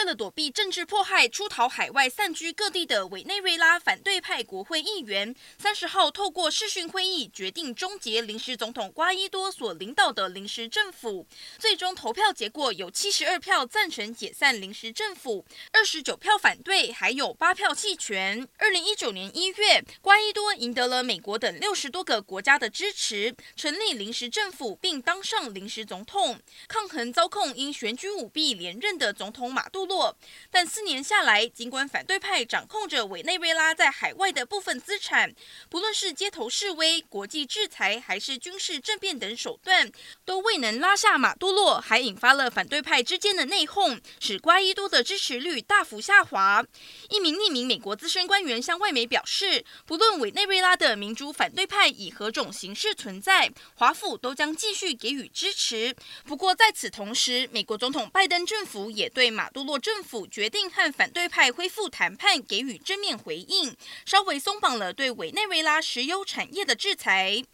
为了躲避政治迫害，出逃海外散居各地的委内瑞拉反对派国会议员，三十号透过视讯会议决定终结临时总统瓜伊多所领导的临时政府。最终投票结果有七十二票赞成解散临时政府，二十九票反对，还有八票弃权。二零一九年一月，瓜伊多赢得了美国等六十多个国家的支持，成立临时政府，并当上临时总统，抗衡遭控因选举舞弊连任的总统马杜。落但四年下来，尽管反对派掌控着委内瑞拉在海外的部分资产，不论是街头示威、国际制裁，还是军事政变等手段，都未能拉下马杜罗，还引发了反对派之间的内讧，使瓜伊多的支持率大幅下滑。一名匿名美国资深官员向外媒表示，不论委内瑞拉的民主反对派以何种形式存在，华府都将继续给予支持。不过在此同时，美国总统拜登政府也对马杜罗。政府决定和反对派恢复谈判，给予正面回应，稍微松绑了对委内瑞拉石油产业的制裁。